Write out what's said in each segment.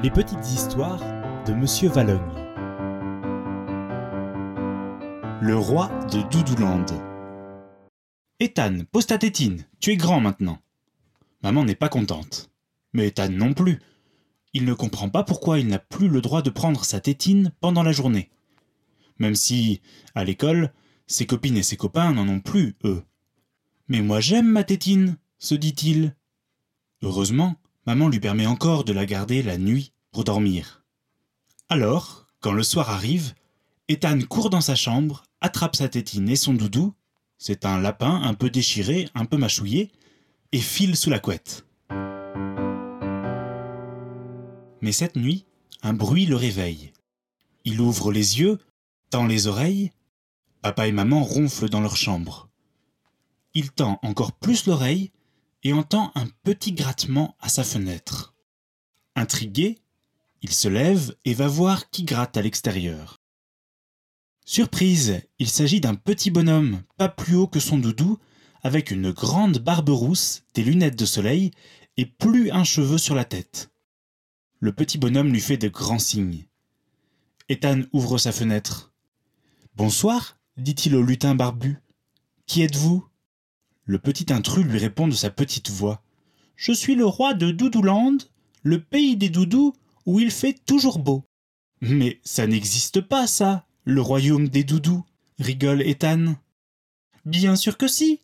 Les petites histoires de Monsieur Valogne. Le roi de Doudouland. Ethan, pose ta tétine, tu es grand maintenant. Maman n'est pas contente. Mais Ethan non plus. Il ne comprend pas pourquoi il n'a plus le droit de prendre sa tétine pendant la journée. Même si, à l'école, ses copines et ses copains n'en ont plus, eux. Mais moi j'aime ma tétine, se dit-il. Heureusement, maman lui permet encore de la garder la nuit dormir. Alors, quand le soir arrive, Ethan court dans sa chambre, attrape sa tétine et son doudou, c'est un lapin un peu déchiré, un peu mâchouillé, et file sous la couette. Mais cette nuit, un bruit le réveille. Il ouvre les yeux, tend les oreilles. Papa et maman ronflent dans leur chambre. Il tend encore plus l'oreille et entend un petit grattement à sa fenêtre. Intrigué, il se lève et va voir qui gratte à l'extérieur. Surprise, il s'agit d'un petit bonhomme, pas plus haut que son doudou, avec une grande barbe rousse, des lunettes de soleil et plus un cheveu sur la tête. Le petit bonhomme lui fait de grands signes. Ethan ouvre sa fenêtre. Bonsoir, dit-il au lutin barbu. Qui êtes-vous? Le petit intrus lui répond de sa petite voix. Je suis le roi de Doudouland, le pays des doudous où il fait toujours beau. Mais ça n'existe pas, ça, le royaume des doudous, rigole Ethan. Bien sûr que si,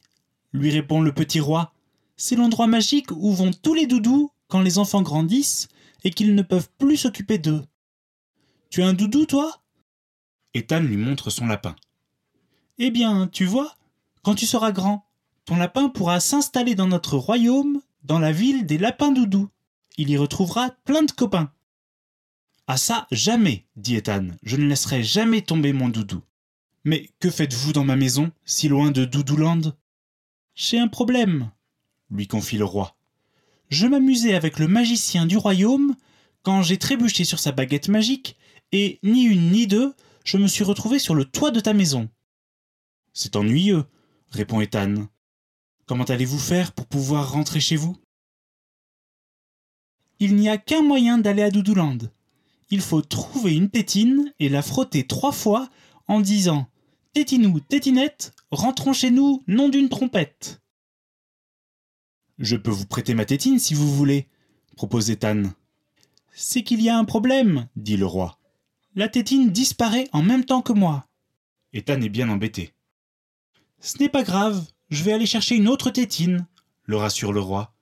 lui répond le petit roi. C'est l'endroit magique où vont tous les doudous quand les enfants grandissent et qu'ils ne peuvent plus s'occuper d'eux. Tu as un doudou, toi? Ethan lui montre son lapin. Eh bien, tu vois, quand tu seras grand, ton lapin pourra s'installer dans notre royaume, dans la ville des lapins doudous. Il y retrouvera plein de copains. Ah ça, jamais, dit Ethan, je ne laisserai jamais tomber mon doudou. Mais que faites-vous dans ma maison, si loin de Doudouland? J'ai un problème, lui confie le roi. Je m'amusais avec le magicien du royaume quand j'ai trébuché sur sa baguette magique, et ni une ni deux, je me suis retrouvé sur le toit de ta maison. C'est ennuyeux, répond Ethan. Comment allez-vous faire pour pouvoir rentrer chez vous? Il n'y a qu'un moyen d'aller à Doudouland. Il faut trouver une tétine et la frotter trois fois en disant Tétinou, tétinette, rentrons chez nous, nom d'une trompette. Je peux vous prêter ma tétine si vous voulez, propose Ethan. C'est qu'il y a un problème, dit le roi. La tétine disparaît en même temps que moi. Ethan est bien embêté. Ce n'est pas grave, je vais aller chercher une autre tétine, le rassure le roi.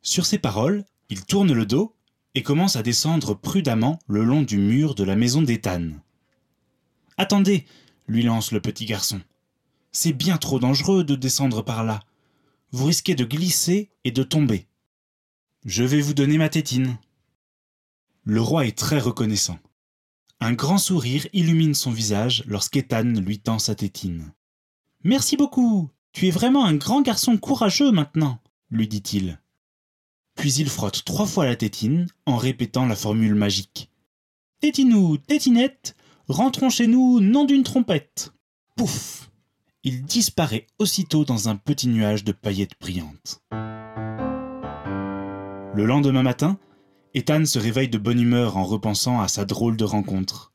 Sur ces paroles, il tourne le dos et commence à descendre prudemment le long du mur de la maison d'Ethan. Attendez, lui lance le petit garçon. C'est bien trop dangereux de descendre par là vous risquez de glisser et de tomber. Je vais vous donner ma tétine. Le roi est très reconnaissant. Un grand sourire illumine son visage lorsqu'Ethan lui tend sa tétine. Merci beaucoup. Tu es vraiment un grand garçon courageux maintenant, lui dit-il. Puis il frotte trois fois la tétine en répétant la formule magique. Tétinou, tétinette, rentrons chez nous, nom d'une trompette. Pouf il disparaît aussitôt dans un petit nuage de paillettes brillantes. Le lendemain matin, Ethan se réveille de bonne humeur en repensant à sa drôle de rencontre.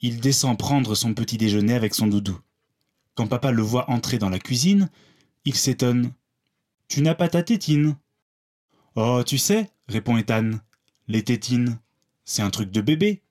Il descend prendre son petit déjeuner avec son doudou. Quand papa le voit entrer dans la cuisine, il s'étonne. Tu n'as pas ta tétine Oh, tu sais, répond Ethan, les tétines, c'est un truc de bébé.